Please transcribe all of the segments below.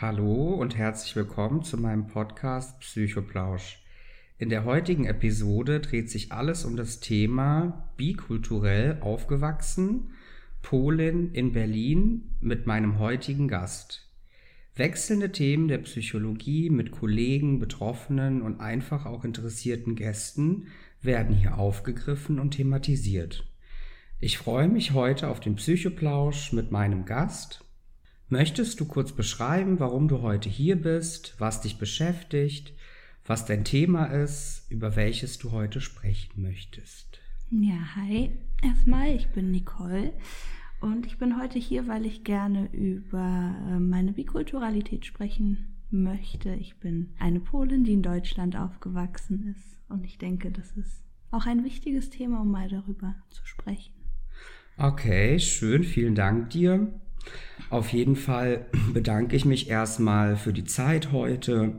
Hallo und herzlich willkommen zu meinem Podcast Psychoplausch. In der heutigen Episode dreht sich alles um das Thema bikulturell aufgewachsen, Polin in Berlin mit meinem heutigen Gast. Wechselnde Themen der Psychologie mit Kollegen, Betroffenen und einfach auch interessierten Gästen werden hier aufgegriffen und thematisiert. Ich freue mich heute auf den Psychoplausch mit meinem Gast Möchtest du kurz beschreiben, warum du heute hier bist, was dich beschäftigt, was dein Thema ist, über welches du heute sprechen möchtest? Ja, hi. Erstmal, ich bin Nicole und ich bin heute hier, weil ich gerne über äh, meine Bikulturalität sprechen möchte. Ich bin eine Polin, die in Deutschland aufgewachsen ist und ich denke, das ist auch ein wichtiges Thema, um mal darüber zu sprechen. Okay, schön, vielen Dank dir. Auf jeden Fall bedanke ich mich erstmal für die Zeit heute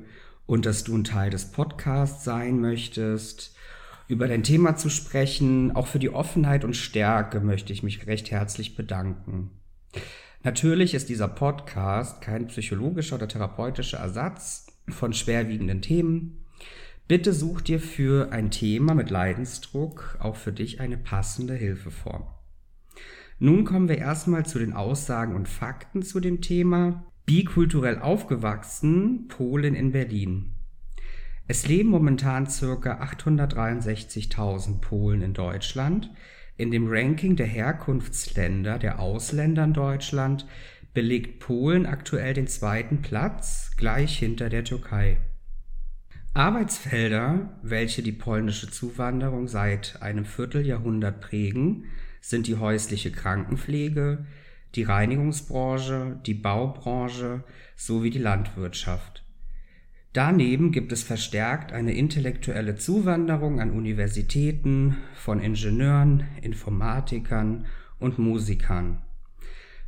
und dass du ein Teil des Podcasts sein möchtest. Über dein Thema zu sprechen, auch für die Offenheit und Stärke möchte ich mich recht herzlich bedanken. Natürlich ist dieser Podcast kein psychologischer oder therapeutischer Ersatz von schwerwiegenden Themen. Bitte such dir für ein Thema mit Leidensdruck auch für dich eine passende Hilfeform. Nun kommen wir erstmal zu den Aussagen und Fakten zu dem Thema. Bikulturell aufgewachsen, Polen in Berlin. Es leben momentan ca. 863.000 Polen in Deutschland. In dem Ranking der Herkunftsländer der Ausländer in Deutschland belegt Polen aktuell den zweiten Platz, gleich hinter der Türkei. Arbeitsfelder, welche die polnische Zuwanderung seit einem Vierteljahrhundert prägen, sind die häusliche Krankenpflege, die Reinigungsbranche, die Baubranche sowie die Landwirtschaft. Daneben gibt es verstärkt eine intellektuelle Zuwanderung an Universitäten von Ingenieuren, Informatikern und Musikern.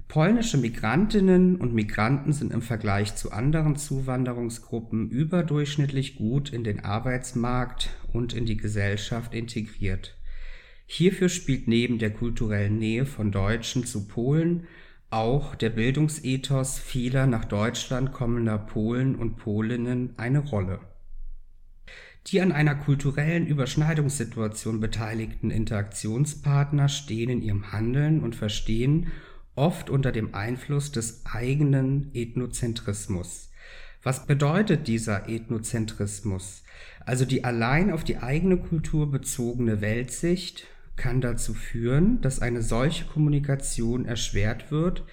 Polnische Migrantinnen und Migranten sind im Vergleich zu anderen Zuwanderungsgruppen überdurchschnittlich gut in den Arbeitsmarkt und in die Gesellschaft integriert. Hierfür spielt neben der kulturellen Nähe von Deutschen zu Polen auch der Bildungsethos vieler nach Deutschland kommender Polen und Polinnen eine Rolle. Die an einer kulturellen Überschneidungssituation beteiligten Interaktionspartner stehen in ihrem Handeln und Verstehen oft unter dem Einfluss des eigenen Ethnozentrismus. Was bedeutet dieser Ethnozentrismus? Also die allein auf die eigene Kultur bezogene Weltsicht, kann dazu führen, dass eine solche Kommunikation erschwert wird,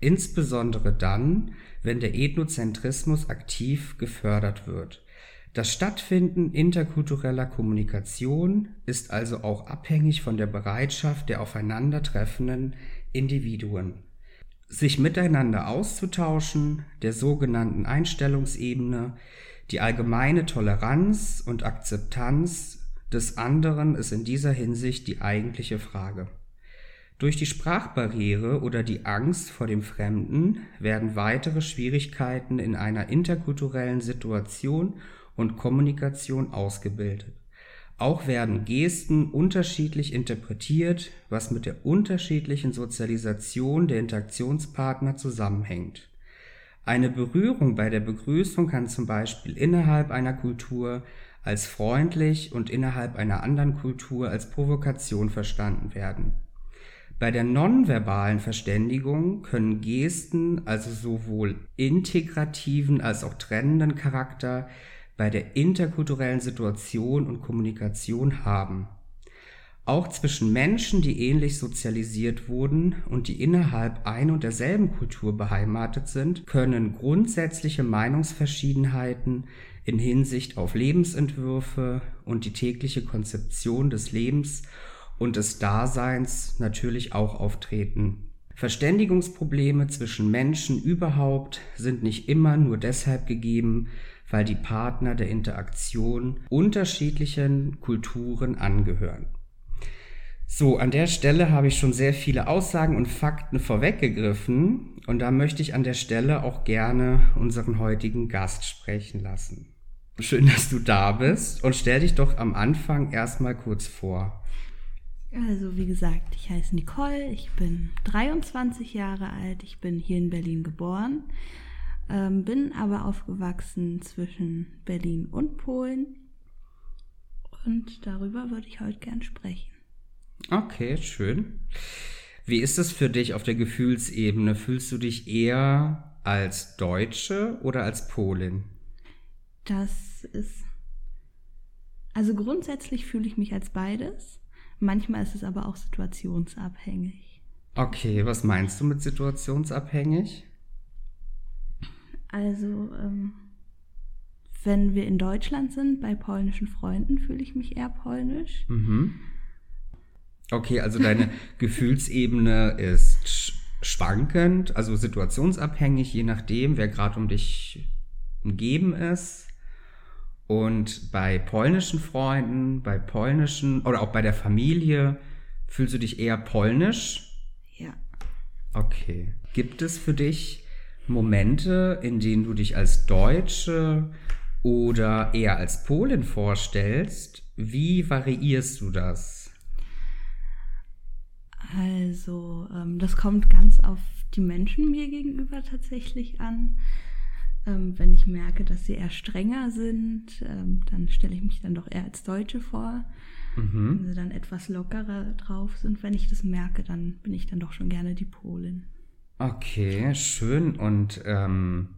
insbesondere dann, wenn der Ethnozentrismus aktiv gefördert wird. Das Stattfinden interkultureller Kommunikation ist also auch abhängig von der Bereitschaft der aufeinandertreffenden Individuen. Sich miteinander auszutauschen, der sogenannten Einstellungsebene, die allgemeine Toleranz und Akzeptanz des anderen ist in dieser Hinsicht die eigentliche Frage. Durch die Sprachbarriere oder die Angst vor dem Fremden werden weitere Schwierigkeiten in einer interkulturellen Situation und Kommunikation ausgebildet. Auch werden Gesten unterschiedlich interpretiert, was mit der unterschiedlichen Sozialisation der Interaktionspartner zusammenhängt. Eine Berührung bei der Begrüßung kann zum Beispiel innerhalb einer Kultur als freundlich und innerhalb einer anderen Kultur als Provokation verstanden werden. Bei der nonverbalen Verständigung können Gesten also sowohl integrativen als auch trennenden Charakter bei der interkulturellen Situation und Kommunikation haben. Auch zwischen Menschen, die ähnlich sozialisiert wurden und die innerhalb ein und derselben Kultur beheimatet sind, können grundsätzliche Meinungsverschiedenheiten in Hinsicht auf Lebensentwürfe und die tägliche Konzeption des Lebens und des Daseins natürlich auch auftreten. Verständigungsprobleme zwischen Menschen überhaupt sind nicht immer nur deshalb gegeben, weil die Partner der Interaktion unterschiedlichen Kulturen angehören. So, an der Stelle habe ich schon sehr viele Aussagen und Fakten vorweggegriffen und da möchte ich an der Stelle auch gerne unseren heutigen Gast sprechen lassen. Schön, dass du da bist und stell dich doch am Anfang erstmal kurz vor. Also wie gesagt, ich heiße Nicole, ich bin 23 Jahre alt, ich bin hier in Berlin geboren. ähm, bin aber aufgewachsen zwischen Berlin und Polen und darüber würde ich heute gern sprechen. Okay, schön. Wie ist es für dich auf der Gefühlsebene? Fühlst du dich eher als Deutsche oder als Polin? Das ist. Also grundsätzlich fühle ich mich als beides. Manchmal ist es aber auch situationsabhängig. Okay, was meinst du mit situationsabhängig? Also, ähm, wenn wir in Deutschland sind, bei polnischen Freunden, fühle ich mich eher polnisch. Mhm. Okay, also deine Gefühlsebene ist schwankend, also situationsabhängig, je nachdem, wer gerade um dich umgeben ist. Und bei polnischen Freunden, bei polnischen oder auch bei der Familie, fühlst du dich eher polnisch? Ja. Okay. Gibt es für dich Momente, in denen du dich als Deutsche oder eher als Polin vorstellst? Wie variierst du das? Also, ähm, das kommt ganz auf die Menschen mir gegenüber tatsächlich an. Ähm, wenn ich merke, dass sie eher strenger sind, ähm, dann stelle ich mich dann doch eher als Deutsche vor. Mhm. Wenn sie dann etwas lockerer drauf sind, wenn ich das merke, dann bin ich dann doch schon gerne die Polin. Okay, schön. Und ähm,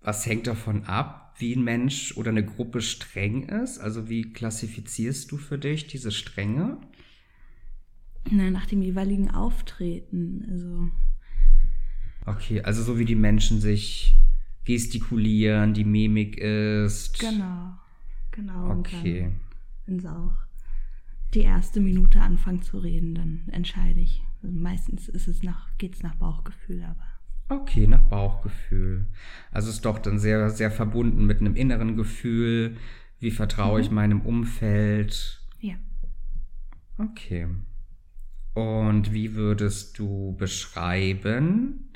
was hängt davon ab, wie ein Mensch oder eine Gruppe streng ist? Also wie klassifizierst du für dich diese Strenge? Na, nach dem jeweiligen Auftreten. Also. Okay, also so wie die Menschen sich gestikulieren, die Mimik ist. Genau, genau. Okay. Wenn sie auch die erste Minute anfangen zu reden, dann entscheide ich. Also meistens ist es nach, geht es nach Bauchgefühl, aber. Okay, nach Bauchgefühl. Also ist doch dann sehr, sehr verbunden mit einem inneren Gefühl. Wie vertraue mhm. ich meinem Umfeld? Ja. Okay. Und wie würdest du beschreiben,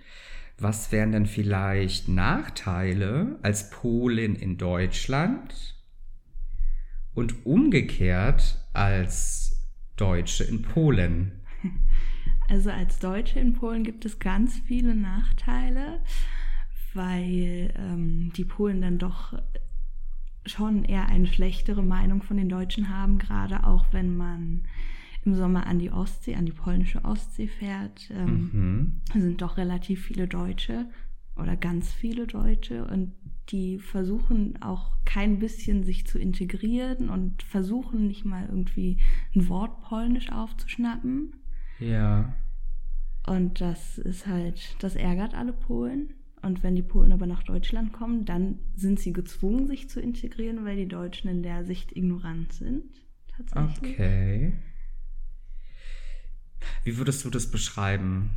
was wären denn vielleicht Nachteile als Polin in Deutschland und umgekehrt als Deutsche in Polen? Also als Deutsche in Polen gibt es ganz viele Nachteile, weil ähm, die Polen dann doch schon eher eine schlechtere Meinung von den Deutschen haben, gerade auch wenn man im Sommer an die Ostsee, an die polnische Ostsee fährt, ähm, mhm. sind doch relativ viele Deutsche oder ganz viele Deutsche und die versuchen auch kein bisschen sich zu integrieren und versuchen nicht mal irgendwie ein Wort polnisch aufzuschnappen. Ja. Und das ist halt, das ärgert alle Polen. Und wenn die Polen aber nach Deutschland kommen, dann sind sie gezwungen, sich zu integrieren, weil die Deutschen in der Sicht ignorant sind. Tatsächlich. Okay. Wie würdest du das beschreiben,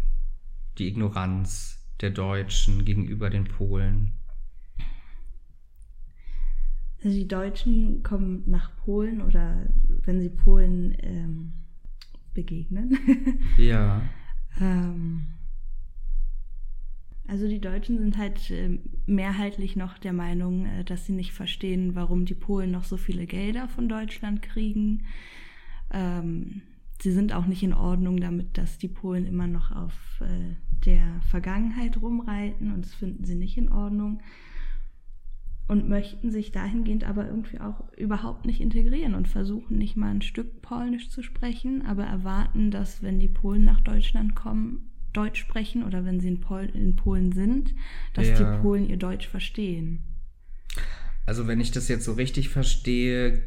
die Ignoranz der Deutschen gegenüber den Polen? Also die Deutschen kommen nach Polen oder wenn sie Polen ähm, begegnen. ja. ähm, also die Deutschen sind halt äh, mehrheitlich noch der Meinung, äh, dass sie nicht verstehen, warum die Polen noch so viele Gelder von Deutschland kriegen. Ähm, sie sind auch nicht in Ordnung damit, dass die Polen immer noch auf äh, der Vergangenheit rumreiten und das finden sie nicht in Ordnung und möchten sich dahingehend aber irgendwie auch überhaupt nicht integrieren und versuchen nicht mal ein Stück Polnisch zu sprechen, aber erwarten, dass wenn die Polen nach Deutschland kommen, Deutsch sprechen oder wenn sie in, Pol in Polen sind, dass ja. die Polen ihr Deutsch verstehen. Also wenn ich das jetzt so richtig verstehe,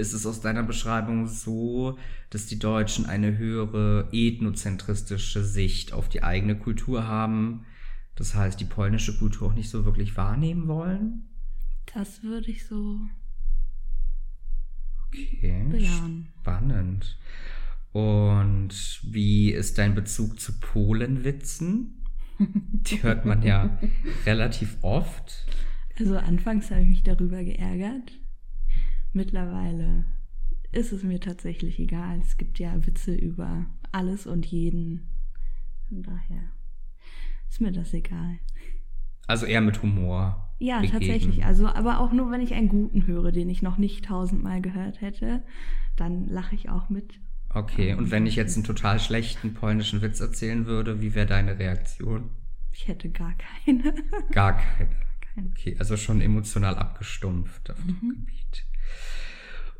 ist es aus deiner Beschreibung so, dass die Deutschen eine höhere ethnozentristische Sicht auf die eigene Kultur haben. Das heißt, die polnische Kultur auch nicht so wirklich wahrnehmen wollen? Das würde ich so okay, bejahen. Spannend. Und wie ist dein Bezug zu Polenwitzen? Die hört man ja relativ oft. Also anfangs habe ich mich darüber geärgert, Mittlerweile ist es mir tatsächlich egal. Es gibt ja Witze über alles und jeden. Von daher ist mir das egal. Also eher mit Humor. Ja, begegnen. tatsächlich. Also, aber auch nur, wenn ich einen guten höre, den ich noch nicht tausendmal gehört hätte, dann lache ich auch mit. Okay, und wenn ich jetzt einen total schlechten polnischen Witz erzählen würde, wie wäre deine Reaktion? Ich hätte gar keine. Gar keine. Okay, also schon emotional abgestumpft auf dem Mhm. Gebiet.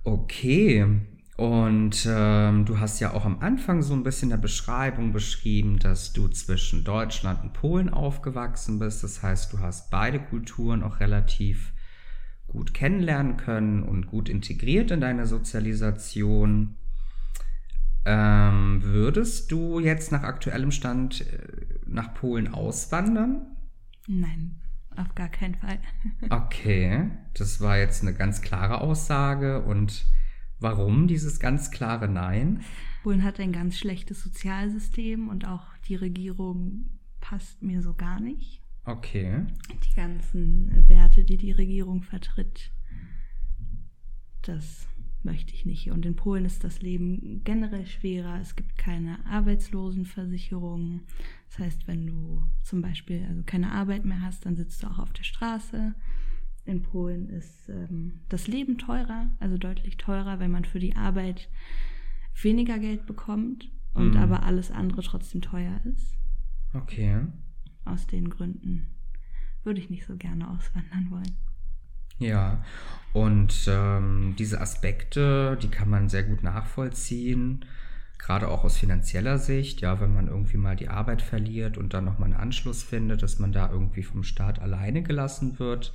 Okay. Und ähm, du hast ja auch am Anfang so ein bisschen in der Beschreibung beschrieben, dass du zwischen Deutschland und Polen aufgewachsen bist. Das heißt, du hast beide Kulturen auch relativ gut kennenlernen können und gut integriert in deine Sozialisation. Ähm, würdest du jetzt nach aktuellem Stand äh, nach Polen auswandern? Nein, auf gar keinen Fall. Okay, das war jetzt eine ganz klare Aussage. Und warum dieses ganz klare Nein? Polen hat ein ganz schlechtes Sozialsystem und auch die Regierung passt mir so gar nicht. Okay. Die ganzen Werte, die die Regierung vertritt, das möchte ich nicht. Und in Polen ist das Leben generell schwerer. Es gibt keine Arbeitslosenversicherung. Das heißt, wenn du zum Beispiel also keine Arbeit mehr hast, dann sitzt du auch auf der Straße. In Polen ist ähm, das Leben teurer, also deutlich teurer, wenn man für die Arbeit weniger Geld bekommt und Mhm. aber alles andere trotzdem teuer ist. Okay. Aus den Gründen würde ich nicht so gerne auswandern wollen. Ja. Und ähm, diese Aspekte, die kann man sehr gut nachvollziehen. Gerade auch aus finanzieller Sicht, ja, wenn man irgendwie mal die Arbeit verliert und dann nochmal einen Anschluss findet, dass man da irgendwie vom Staat alleine gelassen wird.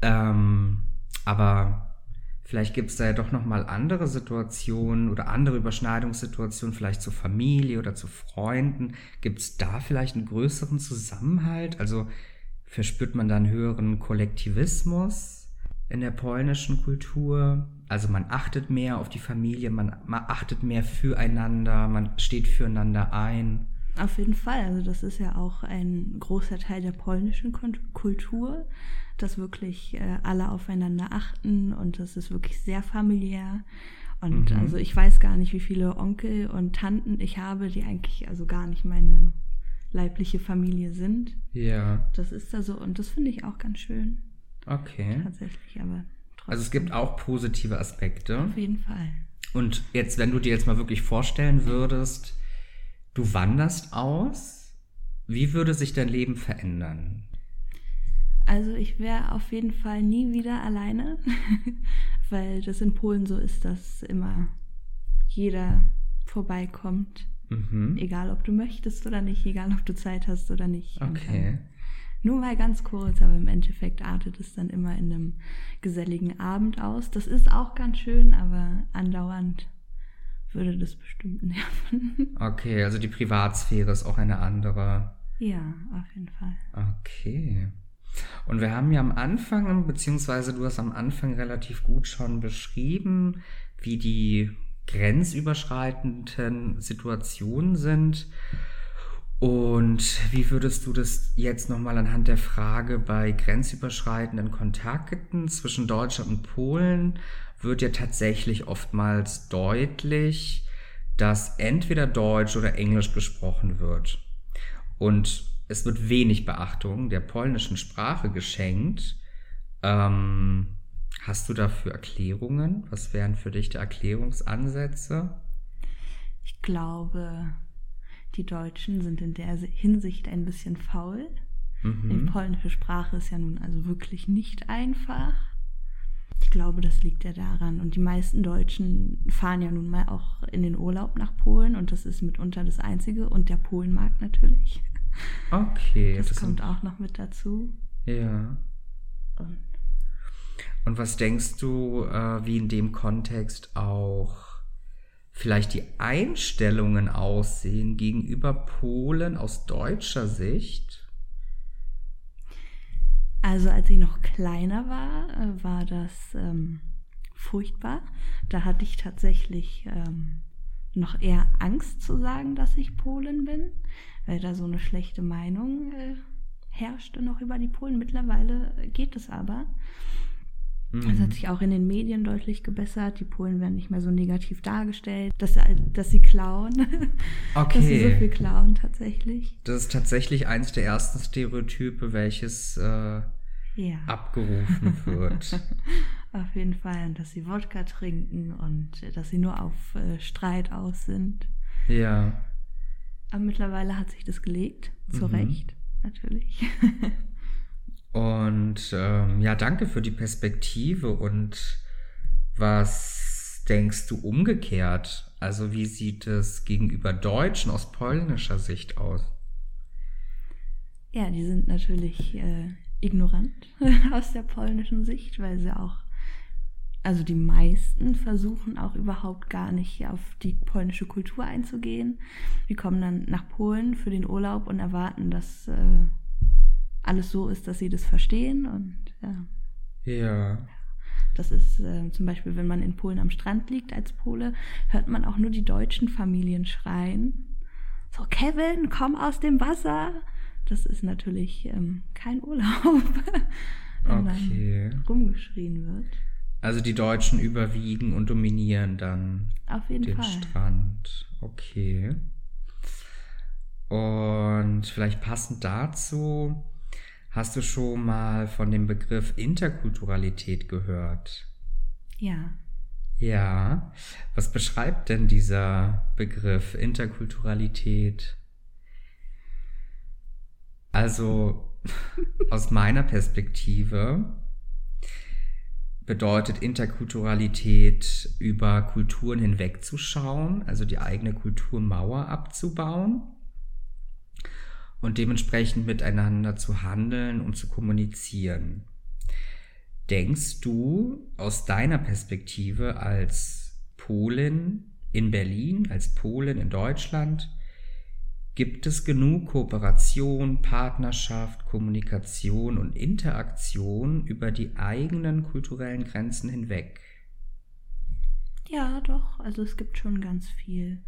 Ähm, aber vielleicht gibt es da ja doch nochmal andere Situationen oder andere Überschneidungssituationen, vielleicht zur Familie oder zu Freunden. Gibt es da vielleicht einen größeren Zusammenhalt? Also verspürt man da einen höheren Kollektivismus in der polnischen Kultur? Also man achtet mehr auf die Familie, man, man achtet mehr füreinander, man steht füreinander ein. Auf jeden Fall. Also das ist ja auch ein großer Teil der polnischen Kultur, dass wirklich äh, alle aufeinander achten und das ist wirklich sehr familiär. Und Mhm. also ich weiß gar nicht, wie viele Onkel und Tanten ich habe, die eigentlich also gar nicht meine leibliche Familie sind. Ja, Das ist da so und das finde ich auch ganz schön. okay. Tatsächlich, aber trotzdem. Also es gibt auch positive Aspekte. Auf jeden Fall. Und jetzt, wenn du dir jetzt mal wirklich vorstellen würdest, du wanderst aus, wie würde sich dein Leben verändern? Also ich wäre auf jeden Fall nie wieder alleine, weil das in Polen so ist, dass immer jeder vorbeikommt, Mhm. egal ob du möchtest oder nicht, egal ob du Zeit hast oder nicht. Okay. Nur mal ganz kurz, aber im Endeffekt artet es dann immer in einem geselligen Abend aus. Das ist auch ganz schön, aber andauernd würde das bestimmt nerven. Okay, also die Privatsphäre ist auch eine andere. ja, auf jeden Fall. Okay. Und wir haben ja am Anfang, beziehungsweise du hast am Anfang relativ gut schon beschrieben, wie die grenzüberschreitenden Situationen sind. Und wie würdest du das jetzt nochmal anhand der Frage bei grenzüberschreitenden Kontakten zwischen Deutschland und Polen wird ja tatsächlich oftmals deutlich, dass entweder Deutsch oder Englisch gesprochen wird. Und es wird wenig Beachtung der polnischen Sprache geschenkt. Ähm, hast du dafür Erklärungen? Was wären für dich die Erklärungsansätze? Ich glaube, die Deutschen sind in der Hinsicht ein bisschen faul. Die Mhm. polnische Sprache ist ja nun also wirklich nicht einfach. Ich glaube, das liegt ja daran. Und die meisten Deutschen fahren ja nun mal auch in den Urlaub nach Polen und das ist mitunter das Einzige. Und der Polenmarkt natürlich. Okay. Das, das kommt auch noch mit dazu. Ja. Und Und was denkst du, äh, wie in dem Kontext auch vielleicht die Einstellungen aussehen gegenüber Polen aus deutscher Sicht? Also als ich noch kleiner war, äh, war das ähm, furchtbar. Da hatte ich tatsächlich ähm, noch eher Angst zu sagen, dass ich Polin bin, weil da so eine schlechte Meinung äh, herrschte noch über die Polen. Mittlerweile geht es aber. Das Mhm. hat sich auch in den Medien deutlich gebessert. Die Polen werden nicht mehr so negativ dargestellt, dass, dass sie klauen. Dass sie so Okay. viel klauen tatsächlich. Das ist tatsächlich eins der ersten Stereotype, welches äh, Ja. abgerufen wird. Auf jeden Fall. Und dass sie Wodka trinken und äh, dass sie nur auf äh, Streit aus sind. ja. Aber mittlerweile hat sich das gelegt, zu Mhm. Recht. natürlich. und ähm, ja, danke für die Perspektive. Und was denkst du umgekehrt? Also wie sieht es gegenüber Deutschen aus polnischer Sicht aus? Ja, die sind natürlich äh, ignorant aus der polnischen Sicht, weil sie auch, also die meisten versuchen auch überhaupt gar nicht auf die polnische Kultur einzugehen. Die kommen dann nach Polen für den Urlaub und erwarten, dass äh, alles so ist, dass sie das verstehen und ja. Ja. Das ist äh, zum Beispiel, wenn man in Polen am Strand liegt als Pole, hört man auch nur die deutschen Familien schreien. So, Kevin, komm aus dem Wasser das ist natürlich ähm, kein Urlaub, wenn okay. dann rumgeschrien wird. Also die Deutschen überwiegen und dominieren dann Auf jeden den Fall. Strand. Okay. Und vielleicht passend dazu, hast du schon mal von dem Begriff Interkulturalität gehört? Ja. Ja. Was beschreibt denn dieser Begriff Interkulturalität? Also aus meiner Perspektive bedeutet Interkulturalität über Kulturen hinwegzuschauen, also die eigene Kulturmauer abzubauen und dementsprechend miteinander zu handeln und zu kommunizieren. Denkst du aus deiner Perspektive als Polin in Berlin, als Polin in Deutschland, Gibt es genug Kooperation, Partnerschaft, Kommunikation und Interaktion über die eigenen kulturellen Grenzen hinweg? Ja, doch. Also es gibt schon ganz viel.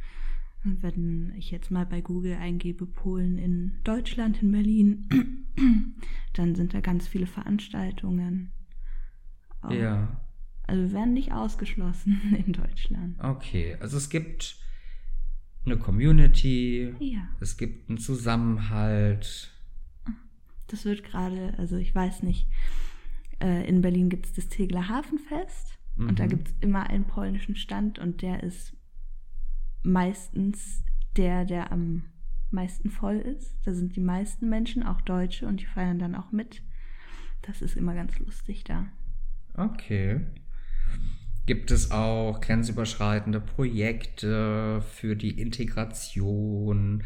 Wenn ich jetzt mal bei Google eingebe Polen in Deutschland, in Berlin, dann sind da ganz viele Veranstaltungen. Auch. Ja. Also wir werden nicht ausgeschlossen in Deutschland. Okay, also es gibt eine Community, ja. es gibt einen Zusammenhalt. Das wird gerade, also ich weiß nicht, äh, in Berlin gibt es das Tegler Hafenfest mhm. und da mhm. gibt es immer einen polnischen Stand und der ist meistens der, der am meisten voll ist. Da sind die meisten Menschen, auch Deutsche, und die feiern dann auch mit. Das ist immer ganz lustig da. Okay. Gibt es auch grenzüberschreitende Projekte für die Integration,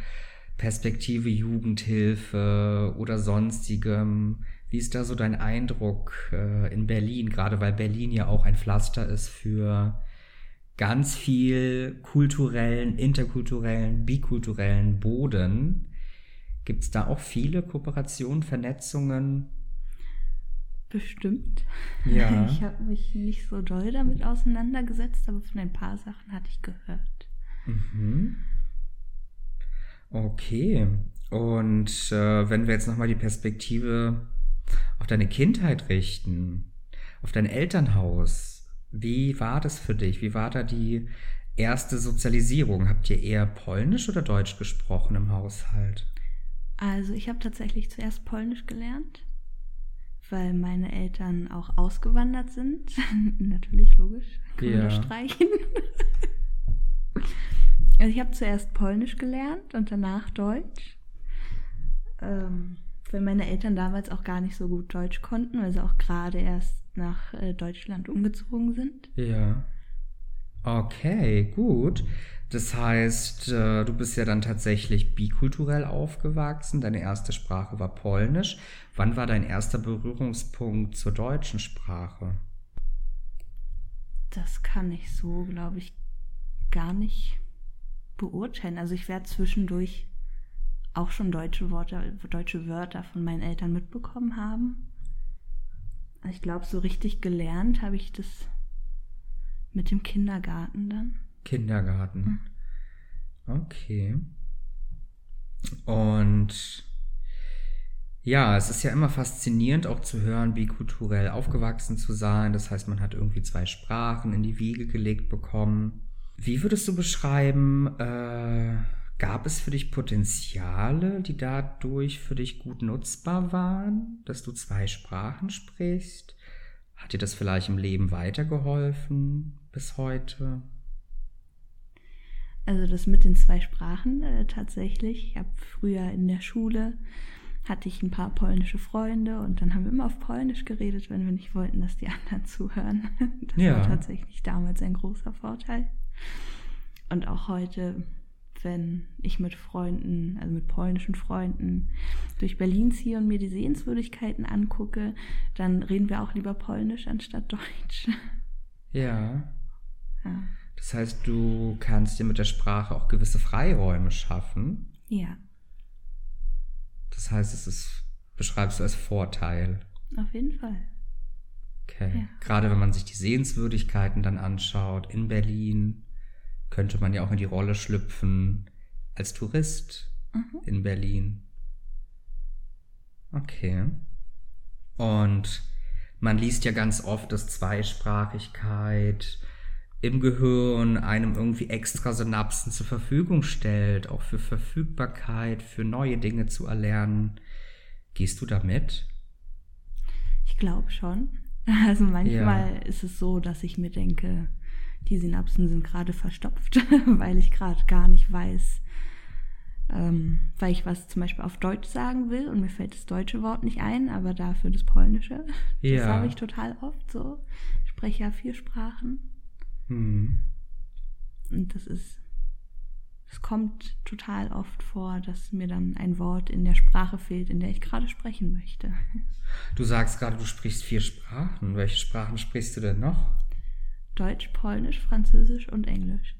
Perspektive Jugendhilfe oder sonstigem? Wie ist da so dein Eindruck äh, in Berlin, gerade weil Berlin ja auch ein Pflaster ist für ganz viel kulturellen, interkulturellen, bikulturellen Boden? Gibt es da auch viele Kooperationen, Vernetzungen? Bestimmt. Ja. Ich habe mich nicht so doll damit auseinandergesetzt, aber von ein paar Sachen hatte ich gehört. Mhm. Okay. Und äh, wenn wir jetzt nochmal die Perspektive auf deine Kindheit richten, auf dein Elternhaus, wie war das für dich? Wie war da die erste Sozialisierung? Habt ihr eher Polnisch oder Deutsch gesprochen im Haushalt? Also ich habe tatsächlich zuerst Polnisch gelernt weil meine Eltern auch ausgewandert sind. Natürlich, logisch. Kann man ja. streichen. also ich habe zuerst Polnisch gelernt und danach Deutsch. Ähm, weil meine Eltern damals auch gar nicht so gut Deutsch konnten, weil sie auch gerade erst nach äh, Deutschland umgezogen sind. Ja. Okay, gut. Das heißt, äh, du bist ja dann tatsächlich bikulturell aufgewachsen. Deine erste Sprache war Polnisch. Wann war dein erster Berührungspunkt zur deutschen Sprache? Das kann ich so, glaube ich, gar nicht beurteilen. Also ich werde zwischendurch auch schon deutsche Worte, deutsche Wörter von meinen Eltern mitbekommen haben. Ich glaube, so richtig gelernt habe ich das mit dem Kindergarten dann. Kindergarten. Okay. Und ja, es ist ja immer faszinierend auch zu hören, wie kulturell aufgewachsen zu sein. Das heißt, man hat irgendwie zwei Sprachen in die Wiege gelegt bekommen. Wie würdest du beschreiben, äh, gab es für dich Potenziale, die dadurch für dich gut nutzbar waren, dass du zwei Sprachen sprichst? Hat dir das vielleicht im Leben weitergeholfen bis heute? Also das mit den zwei Sprachen äh, tatsächlich. Ich habe früher in der Schule hatte ich ein paar polnische Freunde und dann haben wir immer auf Polnisch geredet, wenn wir nicht wollten, dass die anderen zuhören. Das Ja. war tatsächlich damals ein großer Vorteil. Und auch heute, wenn ich mit Freunden, also mit polnischen Freunden durch Berlin ziehe und mir die Sehenswürdigkeiten angucke, dann reden wir auch lieber Polnisch anstatt Deutsch. Ja. Ja. Das heißt, du kannst dir mit der Sprache auch gewisse Freiräume schaffen. ja, Das heißt, es ist, beschreibst du als Vorteil. auf jeden Fall. Okay. Ja. Gerade wenn man sich die Sehenswürdigkeiten dann anschaut in Berlin, könnte man ja auch in die Rolle schlüpfen als Tourist Mhm. in Berlin. Okay. Und man liest ja ganz oft, dass Zweisprachigkeit im Gehirn einem irgendwie extra Synapsen zur Verfügung stellt, auch für Verfügbarkeit, für neue Dinge zu erlernen. Gehst du damit? Ich glaube schon. Also manchmal ist es so, dass ich mir denke, die Synapsen sind gerade verstopft, weil ich gerade gar nicht weiß, ähm, weil ich was zum Beispiel auf Deutsch sagen will und mir fällt das deutsche Wort nicht ein, aber dafür das polnische. Das Ja. habe ich total oft so. Ich spreche ja vier Sprachen Hm. und das ist, es kommt total oft vor, dass mir dann ein Wort in der Sprache fehlt, in der ich gerade sprechen möchte. Du sagst gerade, du sprichst vier Sprachen. Welche Sprachen sprichst du denn noch? Deutsch, Polnisch, Französisch und Englisch.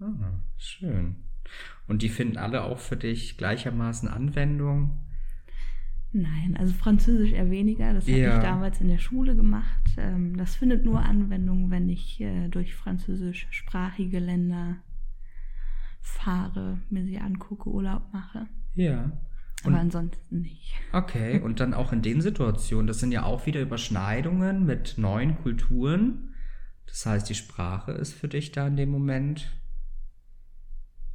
Ah, schön. Und die finden alle auch für dich gleichermaßen Anwendung? Nein, also Französisch eher weniger. Das habe Ja. ich damals in der Schule gemacht. Ähm, das findet nur Anwendung, wenn ich äh, durch französischsprachige Länder fahre, mir sie angucke, Urlaub mache. Ja. Und, Aber ansonsten nicht. okay, und dann auch in den Situationen, das sind ja auch wieder Überschneidungen mit neuen Kulturen. Das heißt, die Sprache ist für dich da in dem Moment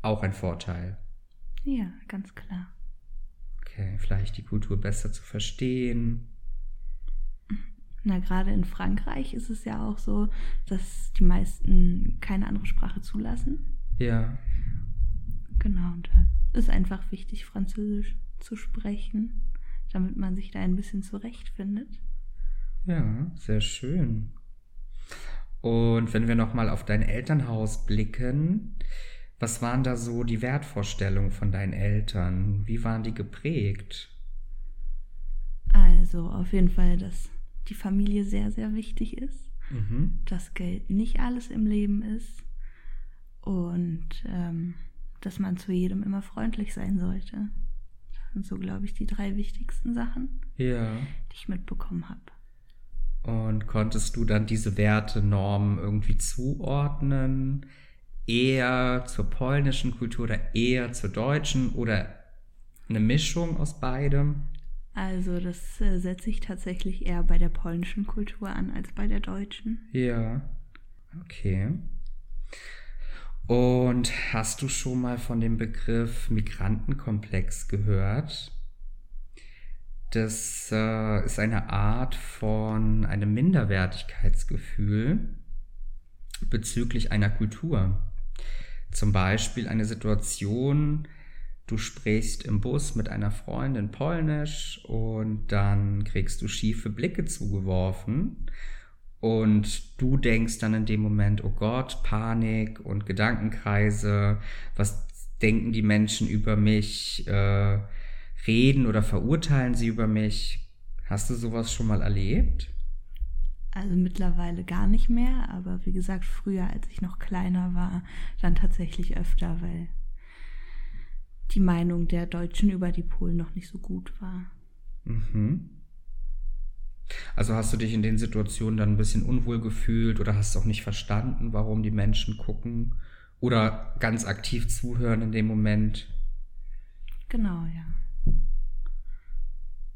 auch ein Vorteil. Ja, ganz klar. Okay, vielleicht die Kultur besser zu verstehen. Na, gerade in Frankreich ist es ja auch so, dass die meisten keine andere Sprache zulassen. Ja. Genau, und da ist einfach wichtig, Französisch zu sprechen, damit man sich da ein bisschen zurechtfindet. Ja, sehr schön. Und wenn wir nochmal auf dein Elternhaus blicken, was waren da so die Wertvorstellungen von deinen Eltern? Wie waren die geprägt? Also auf jeden Fall, dass die Familie sehr, sehr wichtig ist, Mhm. dass Geld nicht alles im Leben ist und ähm, dass man zu jedem immer freundlich sein sollte. Das sind so, glaube ich, die drei wichtigsten Sachen, Ja. die ich mitbekommen habe. Und konntest du dann diese Wertenormen irgendwie zuordnen? Eher zur polnischen Kultur oder eher zur deutschen oder eine Mischung aus beidem? Also das äh, setze ich tatsächlich eher bei der polnischen Kultur an als bei der deutschen. Ja. Okay. Und hast du schon mal von dem Begriff Migrantenkomplex gehört? Das äh, ist eine Art von einem Minderwertigkeitsgefühl bezüglich einer Kultur. Zum Beispiel eine Situation, du sprichst im Bus mit einer Freundin Polnisch und dann kriegst du schiefe Blicke zugeworfen und du denkst dann in dem Moment, oh Gott, Panik und Gedankenkreise, was denken die Menschen über mich, äh, reden oder verurteilen sie über mich? Hast du sowas schon mal erlebt? Also mittlerweile gar nicht mehr, aber wie gesagt, früher, als ich noch kleiner war, dann tatsächlich öfter, weil die Meinung der Deutschen über die Polen noch nicht so gut war. Mhm. Also hast du dich in den Situationen dann ein bisschen unwohl gefühlt oder hast auch nicht verstanden, warum die Menschen gucken oder ganz aktiv zuhören in dem Moment? Genau, ja.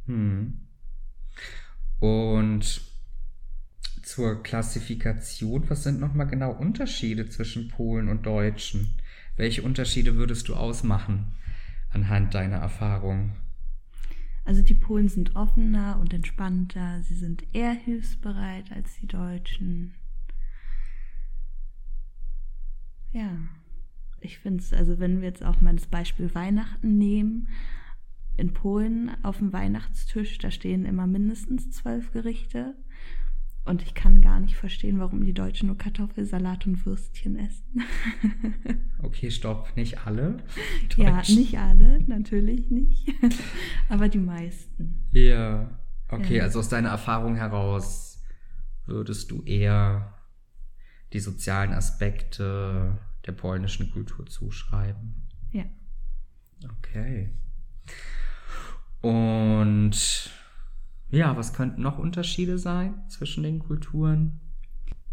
Hm. Und zur Klassifikation, was sind nochmal genau Unterschiede zwischen Polen und Deutschen? Welche Unterschiede würdest du ausmachen anhand deiner Erfahrung? Also die Polen sind offener und entspannter, sie sind eher hilfsbereit als die Deutschen. Ja, ich finde es, also wenn wir jetzt auch mal das Beispiel Weihnachten nehmen, in Polen auf dem Weihnachtstisch, da stehen immer mindestens zwölf Gerichte. Und ich kann gar nicht verstehen, warum die Deutschen nur Kartoffelsalat und Würstchen essen. okay, stopp, nicht alle. Ja, nicht alle, natürlich nicht. Aber die meisten. Ja, okay, ja. also aus deiner Erfahrung heraus würdest du eher die sozialen Aspekte der polnischen Kultur zuschreiben. Ja. Okay. Und ja, was könnten noch Unterschiede sein zwischen den Kulturen?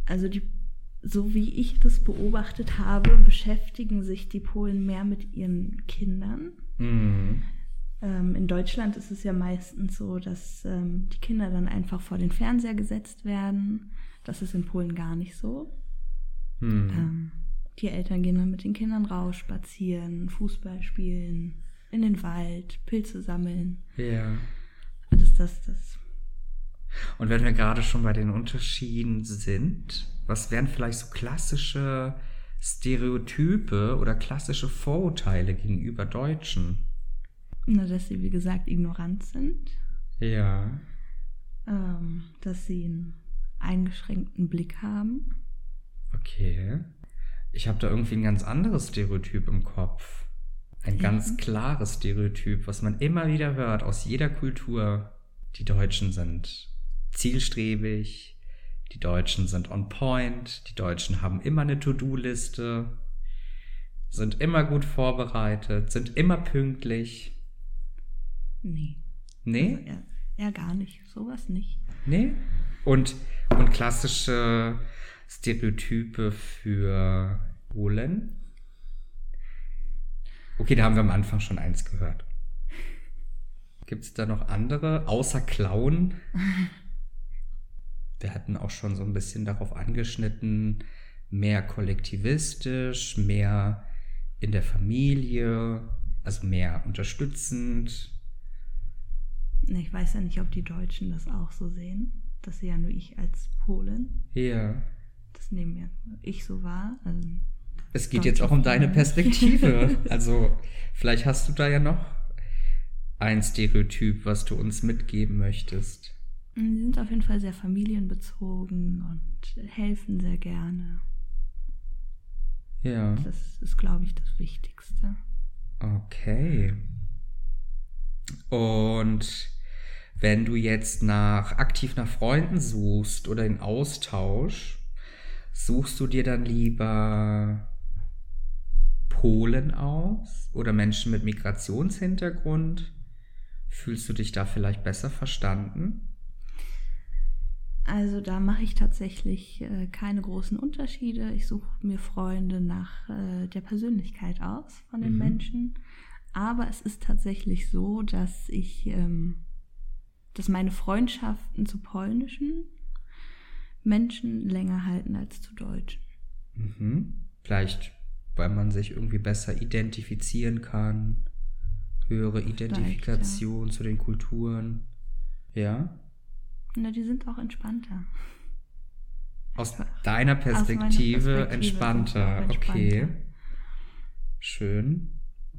Also die, so wie ich das beobachtet habe, beschäftigen sich die Polen mehr mit ihren Kindern. Mhm. Ähm, in Deutschland ist es ja meistens so, dass ähm, die Kinder dann einfach vor den Fernseher gesetzt werden. Das ist in Polen gar nicht so. Mhm. Ähm, die Eltern gehen dann mit den Kindern raus, spazieren, Fußball spielen, in den Wald, Pilze sammeln. Ja. Alles das, das. Und wenn wir gerade schon bei den Unterschieden sind, was wären vielleicht so klassische Stereotype oder klassische Vorurteile gegenüber Deutschen? Na, dass sie, wie gesagt, ignorant sind. Ja. Ähm, dass sie einen eingeschränkten Blick haben. Okay. Ich habe da irgendwie ein ganz anderes Stereotyp im Kopf. Ein ja. ganz klares Stereotyp, was man immer wieder hört aus jeder Kultur. Die Deutschen sind zielstrebig, die Deutschen sind on point, die Deutschen haben immer eine To-Do-Liste, sind immer gut vorbereitet, sind immer pünktlich. Nee. Nee? Also eher, eher gar nicht. Sowas nicht. Nee? Und, und klassische Stereotype für Polen. Okay, da haben wir am Anfang schon eins gehört. Gibt es da noch andere, außer Klauen? Wir hatten auch schon so ein bisschen darauf angeschnitten, mehr kollektivistisch, mehr in der Familie, also mehr unterstützend. Ich weiß ja nicht, ob die Deutschen das auch so sehen. Das sehe ja nur ich als Polin. Ja. Das nehmen ja ich so wahr. Also es geht jetzt auch um deine Perspektive. also vielleicht hast du da ja noch ein Stereotyp, was du uns mitgeben möchtest. Die sind auf jeden Fall sehr familienbezogen und helfen sehr gerne. Ja. Das ist, glaube ich, das Wichtigste. Okay. Und wenn du jetzt nach aktiv nach Freunden suchst oder in Austausch, suchst du dir dann lieber Polen aus oder Menschen mit Migrationshintergrund? Fühlst du dich da vielleicht besser verstanden? Also da mache ich tatsächlich äh, keine großen Unterschiede. Ich suche mir Freunde nach äh, der Persönlichkeit aus von den mhm. Menschen. Aber es ist tatsächlich so, dass ich, ähm, dass meine Freundschaften zu polnischen Menschen länger halten als zu deutschen. Mhm. Vielleicht, weil man sich irgendwie besser identifizieren kann, höhere Identifikation zu den Kulturen. Ja? Na, die sind auch entspannter. Aus deiner Perspektive, Aus Perspektive entspannter. entspannter. Okay. Schön.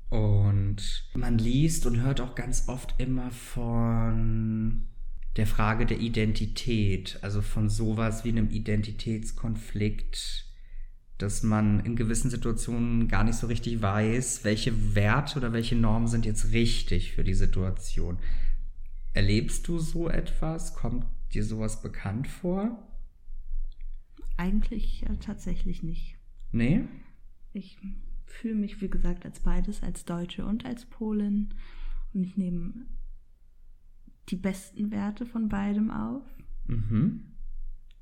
Und man liest und hört auch ganz oft immer von der Frage der Identität, also von sowas wie einem Identitätskonflikt, dass man in gewissen Situationen gar nicht so richtig weiß, welche Werte oder welche Normen sind jetzt richtig für die Situation. Erlebst du so etwas? Kommt dir sowas bekannt vor? Eigentlich äh, tatsächlich nicht. Nee? Ich fühle mich, wie gesagt, als beides, als Deutsche und als Polin. Und ich nehme die besten Werte von beidem auf. Mhm.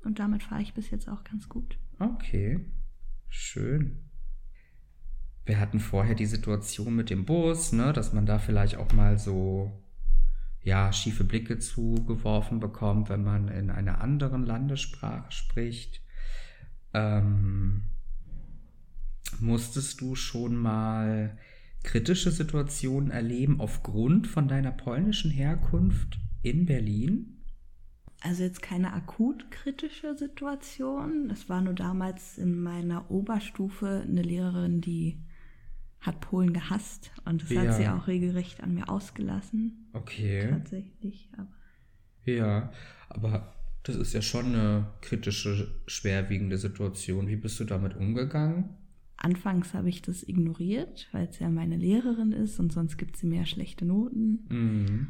Und damit fahre ich bis jetzt auch ganz gut. Okay, schön. Wir hatten vorher die Situation mit dem Bus, ne, dass man da vielleicht auch mal so ja, schiefe Blicke zugeworfen bekommt, wenn man in einer anderen Landessprache spricht. Ähm, musstest du schon mal kritische Situationen erleben aufgrund von deiner polnischen Herkunft in Berlin? Also jetzt keine akut kritische Situation. Es war nur damals in meiner Oberstufe eine Lehrerin, die hat Polen gehasst und das Ja. hat sie auch regelrecht an mir ausgelassen. Okay. Tatsächlich, aber Ja, aber das ist ja schon eine kritische, schwerwiegende Situation. Wie bist du damit umgegangen? anfangs habe ich das ignoriert, weil es ja meine Lehrerin ist und sonst gibt sie mehr schlechte Noten. Mhm.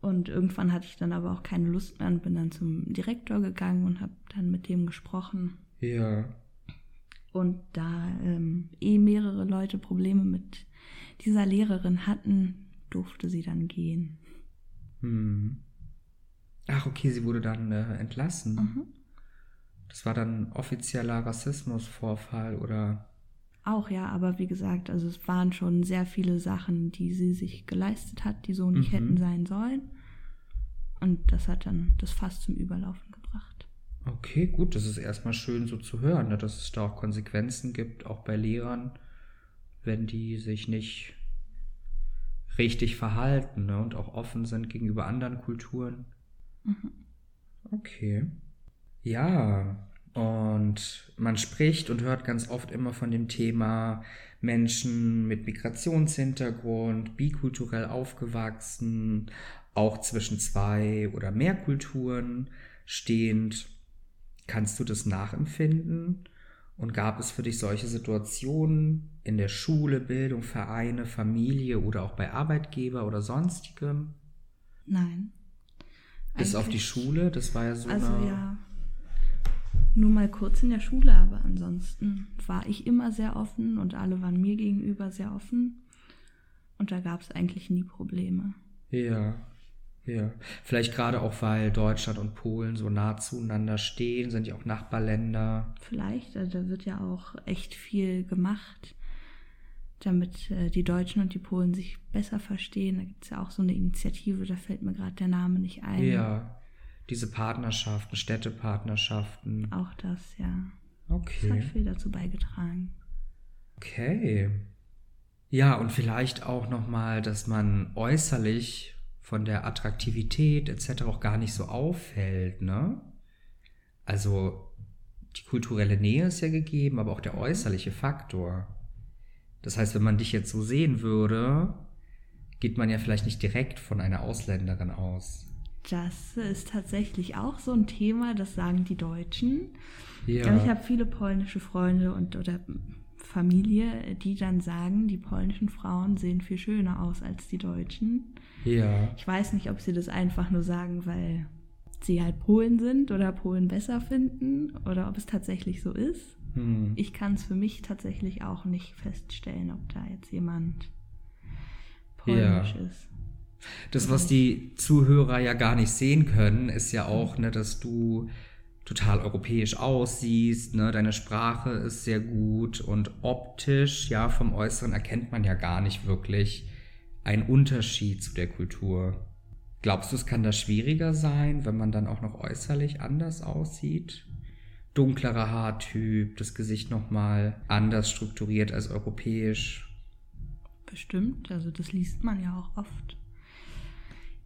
Und irgendwann hatte ich dann aber auch keine Lust mehr und bin dann zum Direktor gegangen und habe dann mit dem gesprochen. Ja. Und da ähm, eh mehrere Leute Probleme mit dieser Lehrerin hatten, durfte sie dann gehen. Hm. Ach, okay, sie wurde dann äh, entlassen. Mhm. Das war dann offizieller Rassismusvorfall oder? Auch ja, aber wie gesagt, also es waren schon sehr viele Sachen, die sie sich geleistet hat, die so nicht Mhm. hätten sein sollen. Und das hat dann das Fass zum Überlaufen gebracht. Okay, gut, das ist erstmal schön so zu hören, ne, dass es da auch Konsequenzen gibt, auch bei Lehrern, wenn die sich nicht richtig verhalten ne, und auch offen sind gegenüber anderen Kulturen. Mhm. Okay. Ja, man spricht und hört ganz oft immer von dem Thema Menschen mit Migrationshintergrund, bikulturell aufgewachsen, auch zwischen zwei oder mehr Kulturen stehend. Kannst du das nachempfinden? Und gab es für dich solche Situationen in der Schule, Bildung, Vereine, Familie oder auch bei Arbeitgeber oder sonstigem? Nein. Bis auf die Schule, das war ja so Also eine... ja, nur mal kurz in der Schule, aber ansonsten war ich immer sehr offen und alle waren mir gegenüber sehr offen. Und da gab es eigentlich nie Probleme. Ja, ja. Vielleicht gerade auch, weil Deutschland und Polen so nah zueinander stehen, sind ja auch Nachbarländer. Vielleicht, also da wird ja auch echt viel gemacht, damit äh, die Deutschen und die Polen sich besser verstehen. Da gibt es ja auch so eine Initiative, da fällt mir gerade der Name nicht ein. Ja, diese Partnerschaften, Städtepartnerschaften. Auch das, ja. Das hat Okay, viel dazu beigetragen. okay. Ja, und vielleicht auch nochmal, dass man äußerlich von der Attraktivität etc. auch gar nicht so auffällt, ne? Also die kulturelle Nähe ist ja gegeben, aber auch der äußerliche Faktor. Das heißt, wenn man dich jetzt so sehen würde, geht man ja vielleicht nicht direkt von einer Ausländerin aus. Das ist tatsächlich auch so ein Thema, das sagen die Deutschen. Ja. Aber ich habe viele polnische Freunde und oder Familie, die dann sagen, die polnischen Frauen sehen viel schöner aus als die deutschen. ja. Ich weiß nicht, ob sie das einfach nur sagen, weil sie halt Polen sind oder Polen besser finden oder ob es tatsächlich so ist. Hm. Ich kann es für mich tatsächlich auch nicht feststellen, ob da jetzt jemand polnisch ist. Das, was die Zuhörer ja gar nicht sehen können, ist ja auch, ne, dass du total europäisch aussiehst, ne, deine Sprache ist sehr gut und optisch, ja, vom Äußeren erkennt man ja gar nicht wirklich einen Unterschied zu der Kultur. Glaubst du, es kann da schwieriger sein, wenn man dann auch noch äußerlich anders aussieht? Dunklerer Haartyp, das Gesicht nochmal anders strukturiert als europäisch. Bestimmt, also das liest man ja auch oft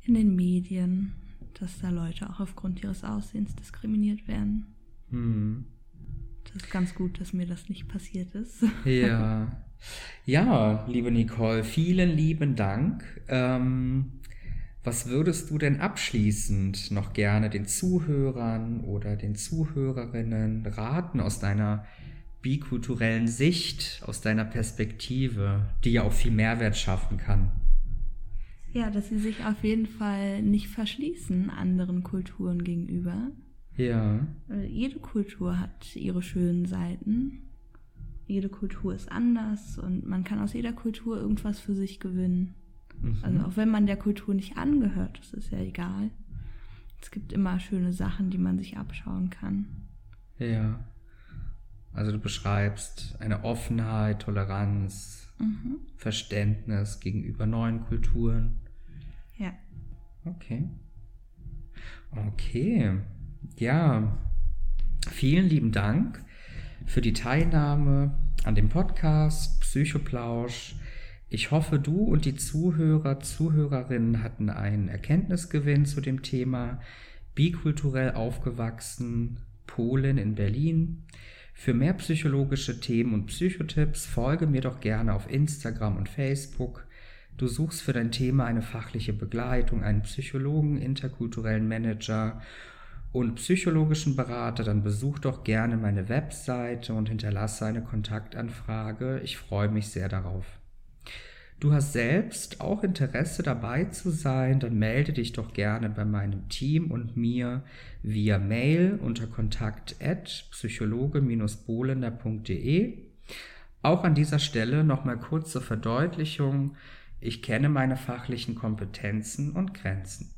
in den Medien, dass da Leute auch aufgrund ihres Aussehens diskriminiert werden. Hm. Das ist ganz gut, dass mir das nicht passiert ist. Ja. Ja, liebe Nicole, vielen lieben Dank. Ähm, was würdest du denn abschließend noch gerne den Zuhörern oder den Zuhörerinnen raten aus deiner bikulturellen Sicht, aus deiner Perspektive, die ja auch viel Mehrwert schaffen kann? Ja, dass sie sich auf jeden Fall nicht verschließen anderen Kulturen gegenüber. Ja, Jede Kultur hat ihre schönen Seiten. Jede Kultur ist anders und man kann aus jeder Kultur irgendwas für sich gewinnen. Also auch wenn man der Kultur nicht angehört, das ist ja egal. Es gibt immer schöne Sachen, die man sich abschauen kann. ja. Also du beschreibst eine Offenheit, Toleranz, Mhm. Verständnis gegenüber neuen Kulturen. Ja. Okay. Okay. Ja. Vielen lieben Dank für die Teilnahme an dem Podcast Psychoplausch. Ich hoffe, du und die Zuhörer, Zuhörerinnen hatten einen Erkenntnisgewinn zu dem Thema bikulturell aufgewachsen, Polen in Berlin. Für mehr psychologische Themen und Psychotipps folge mir doch gerne auf Instagram und Facebook. Du suchst für dein Thema eine fachliche Begleitung, einen Psychologen, interkulturellen Manager und psychologischen Berater, dann besuch doch gerne meine Webseite und hinterlasse eine Kontaktanfrage. Ich freue mich sehr darauf. Du hast selbst auch Interesse dabei zu sein, dann melde dich doch gerne bei meinem Team und mir via Mail unter kontakt psychologe-bolender.de. Auch an dieser Stelle nochmal kurz zur Verdeutlichung. Ich kenne meine fachlichen Kompetenzen und Grenzen.